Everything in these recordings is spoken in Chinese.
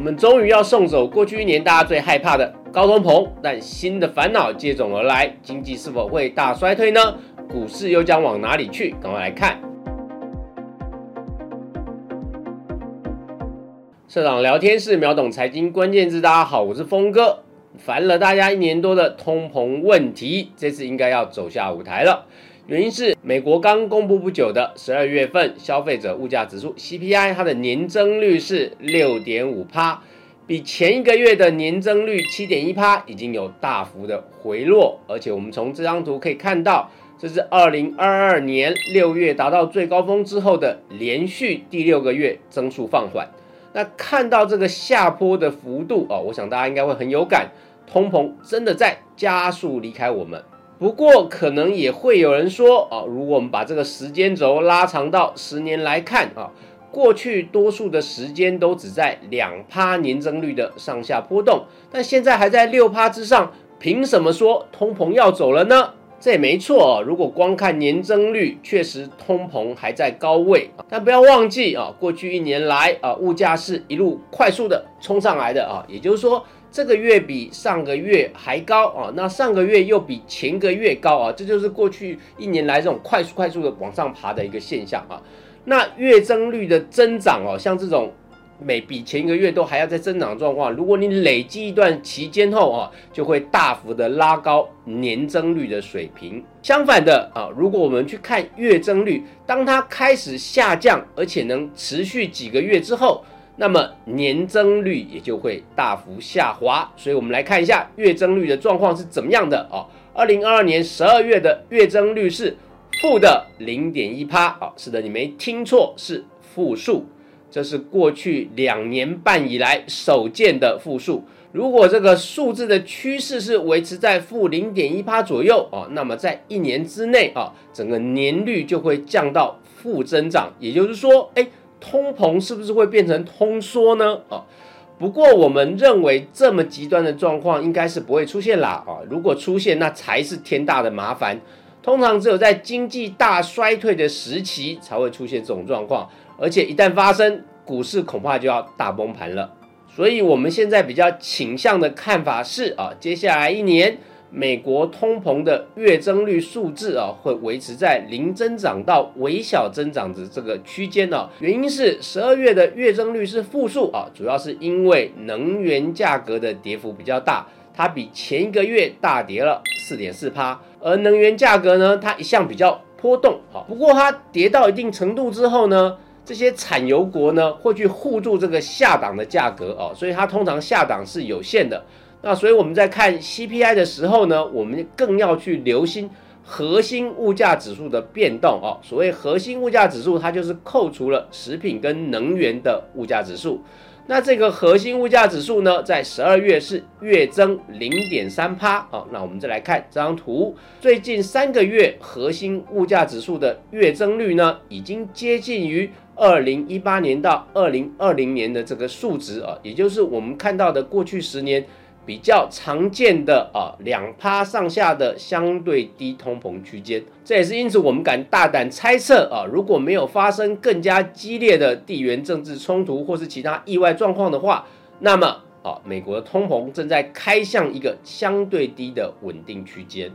我们终于要送走过去一年大家最害怕的高通膨，但新的烦恼接踵而来，经济是否会大衰退呢？股市又将往哪里去？赶快来看。社长聊天室秒懂财经关键字，大家好，我是峰哥。烦了大家一年多的通膨问题，这次应该要走下舞台了。原因是美国刚公布不久的十二月份消费者物价指数 CPI，它的年增率是六点五帕，比前一个月的年增率七点一帕已经有大幅的回落。而且我们从这张图可以看到，这是二零二二年六月达到最高峰之后的连续第六个月增速放缓。那看到这个下坡的幅度哦，我想大家应该会很有感。通膨真的在加速离开我们，不过可能也会有人说啊，如果我们把这个时间轴拉长到十年来看啊，过去多数的时间都只在两趴年增率的上下波动，但现在还在六趴之上，凭什么说通膨要走了呢？这也没错啊，如果光看年增率，确实通膨还在高位，但不要忘记啊，过去一年来啊，物价是一路快速的冲上来的啊，也就是说。这个月比上个月还高啊，那上个月又比前个月高啊，这就是过去一年来这种快速快速的往上爬的一个现象啊。那月增率的增长哦，像这种每比前一个月都还要再增长的状况，如果你累积一段期间后啊，就会大幅的拉高年增率的水平。相反的啊，如果我们去看月增率，当它开始下降，而且能持续几个月之后。那么年增率也就会大幅下滑，所以我们来看一下月增率的状况是怎么样的哦。二零二二年十二月的月增率是负的零点一趴啊，是的，你没听错，是负数，这是过去两年半以来首见的负数。如果这个数字的趋势是维持在负零点一趴左右啊，那么在一年之内啊，整个年率就会降到负增长，也就是说，哎。通膨是不是会变成通缩呢？啊，不过我们认为这么极端的状况应该是不会出现啦。啊，如果出现，那才是天大的麻烦。通常只有在经济大衰退的时期才会出现这种状况，而且一旦发生，股市恐怕就要大崩盘了。所以我们现在比较倾向的看法是，啊，接下来一年。美国通膨的月增率数字啊，会维持在零增长到微小增长的这个区间呢。原因是十二月的月增率是负数啊，主要是因为能源价格的跌幅比较大，它比前一个月大跌了四点四趴。而能源价格呢，它一向比较波动啊，不过它跌到一定程度之后呢，这些产油国呢会去护住这个下档的价格哦，所以它通常下档是有限的。那所以我们在看 CPI 的时候呢，我们更要去留心核心物价指数的变动哦。所谓核心物价指数，它就是扣除了食品跟能源的物价指数。那这个核心物价指数呢，在十二月是月增零点三趴哦。那我们再来看这张图，最近三个月核心物价指数的月增率呢，已经接近于二零一八年到二零二零年的这个数值啊，也就是我们看到的过去十年。比较常见的啊，两趴上下的相对低通膨区间，这也是因此我们敢大胆猜测啊，如果没有发生更加激烈的地缘政治冲突或是其他意外状况的话，那么啊，美国的通膨正在开向一个相对低的稳定区间。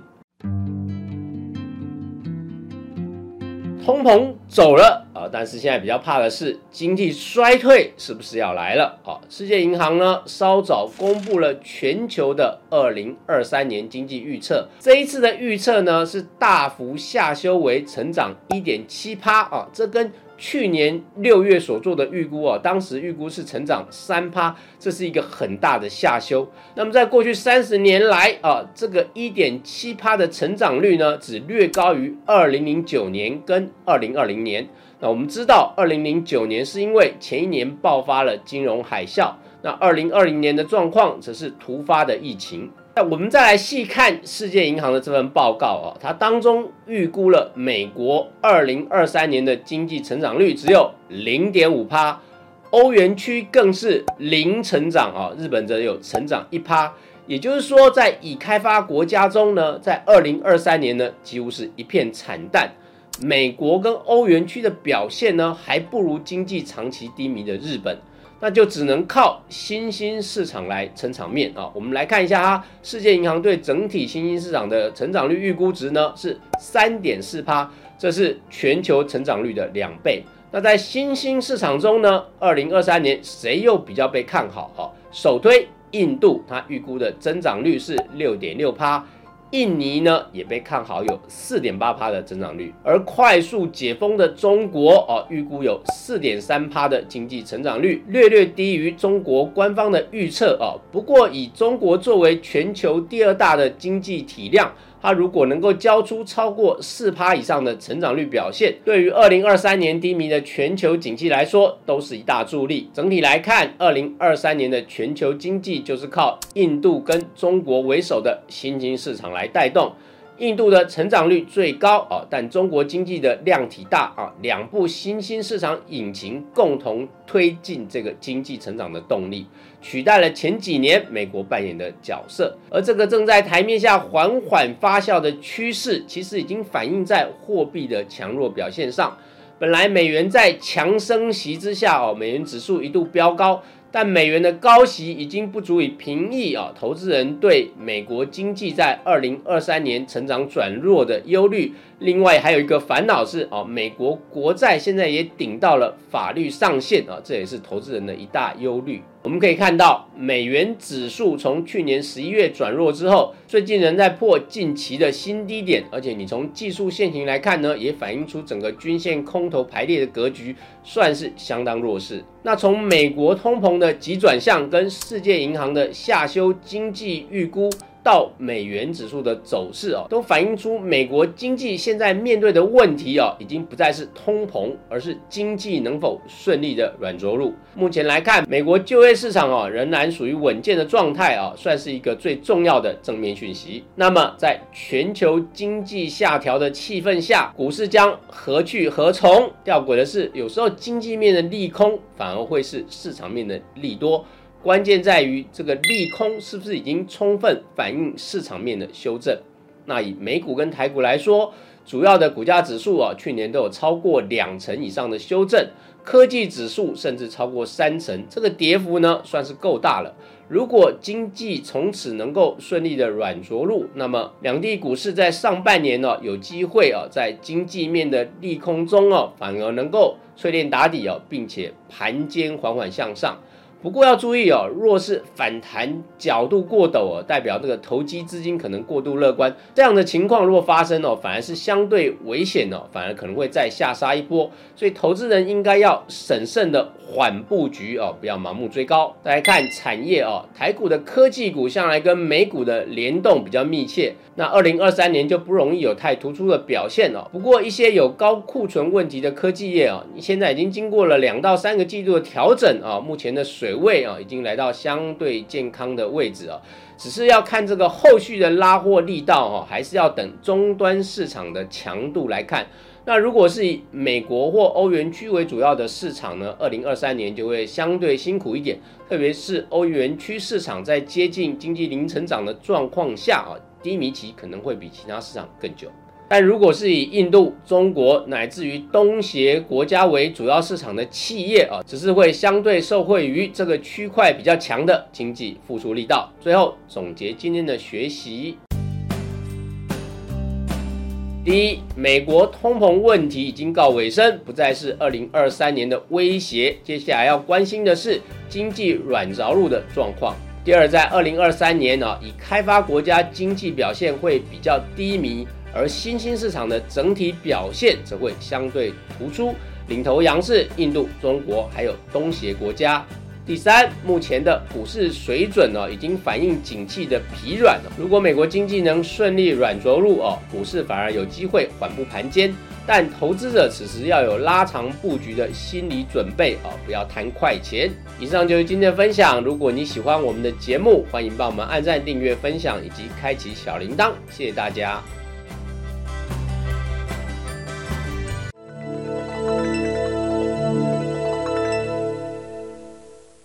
通膨走了啊，但是现在比较怕的是经济衰退是不是要来了？啊，世界银行呢稍早公布了全球的二零二三年经济预测，这一次的预测呢是大幅下修为成长一点七趴啊，这跟去年六月所做的预估啊，当时预估是成长三趴，这是一个很大的下修。那么在过去三十年来啊，这个一点七趴的成长率呢，只略高于二零零九年跟二零二零年。那我们知道，二零零九年是因为前一年爆发了金融海啸，那二零二零年的状况则是突发的疫情。那我们再来细看世界银行的这份报告啊，它当中预估了美国二零二三年的经济成长率只有零点五趴，欧元区更是零成长啊，日本则有成长一趴。也就是说，在已开发国家中呢，在二零二三年呢，几乎是一片惨淡。美国跟欧元区的表现呢，还不如经济长期低迷的日本。那就只能靠新兴市场来撑场面啊。我们来看一下哈，世界银行对整体新兴市场的成长率预估值呢是三点四趴，这是全球成长率的两倍。那在新兴市场中呢，二零二三年谁又比较被看好哈？首推印度，它预估的增长率是六点六趴。印尼呢也被看好有四点八趴的增长率，而快速解封的中国哦，预估有四点三趴的经济成长率，略略低于中国官方的预测哦。不过以中国作为全球第二大的经济体量。它如果能够交出超过四趴以上的成长率表现，对于二零二三年低迷的全球经济来说，都是一大助力。整体来看，二零二三年的全球经济就是靠印度跟中国为首的新兴市场来带动。印度的成长率最高啊，但中国经济的量体大啊，两部新兴市场引擎共同推进这个经济成长的动力，取代了前几年美国扮演的角色。而这个正在台面下缓缓发酵的趋势，其实已经反映在货币的强弱表现上。本来美元在强升息之下哦，美元指数一度飙高。但美元的高息已经不足以平抑啊，投资人对美国经济在二零二三年成长转弱的忧虑。另外还有一个烦恼是啊，美国国债现在也顶到了法律上限啊，这也是投资人的一大忧虑。我们可以看到，美元指数从去年十一月转弱之后，最近仍在破近期的新低点，而且你从技术线型来看呢，也反映出整个均线空头排列的格局算是相当弱势。那从美国通膨的急转向跟世界银行的下修经济预估。到美元指数的走势哦，都反映出美国经济现在面对的问题哦，已经不再是通膨，而是经济能否顺利的软着陆。目前来看，美国就业市场哦仍然属于稳健的状态啊，算是一个最重要的正面讯息。那么，在全球经济下调的气氛下，股市将何去何从？吊诡的是，有时候经济面的利空反而会是市场面的利多。关键在于这个利空是不是已经充分反映市场面的修正？那以美股跟台股来说，主要的股价指数啊，去年都有超过两成以上的修正，科技指数甚至超过三成，这个跌幅呢算是够大了。如果经济从此能够顺利的软着陆，那么两地股市在上半年呢有机会啊，在经济面的利空中哦，反而能够淬炼打底哦，并且盘间缓缓向上。不过要注意哦，若是反弹角度过陡哦，代表这个投机资金可能过度乐观，这样的情况如果发生哦，反而是相对危险哦，反而可能会再下杀一波，所以投资人应该要审慎的缓布局哦，不要盲目追高。再来看产业哦，台股的科技股向来跟美股的联动比较密切，那二零二三年就不容易有太突出的表现哦。不过一些有高库存问题的科技业哦，现在已经经过了两到三个季度的调整啊，目前的水。位啊，已经来到相对健康的位置啊，只是要看这个后续的拉货力道哦，还是要等终端市场的强度来看。那如果是以美国或欧元区为主要的市场呢，二零二三年就会相对辛苦一点，特别是欧元区市场在接近经济零成长的状况下啊，低迷期可能会比其他市场更久。但如果是以印度、中国乃至于东协国家为主要市场的企业啊，只是会相对受惠于这个区块比较强的经济复苏力道。最后总结今天的学习：第一，美国通膨问题已经告尾声，不再是二零二三年的威胁，接下来要关心的是经济软着陆的状况。第二，在二零二三年呢，以开发国家经济表现会比较低迷。而新兴市场的整体表现则会相对突出，领头羊是印度、中国还有东协国家。第三，目前的股市水准呢，已经反映景气的疲软了。如果美国经济能顺利软着陆哦，股市反而有机会缓步盘间。但投资者此时要有拉长布局的心理准备哦，不要贪快钱。以上就是今天的分享。如果你喜欢我们的节目，欢迎帮我们按赞、订阅、分享以及开启小铃铛，谢谢大家。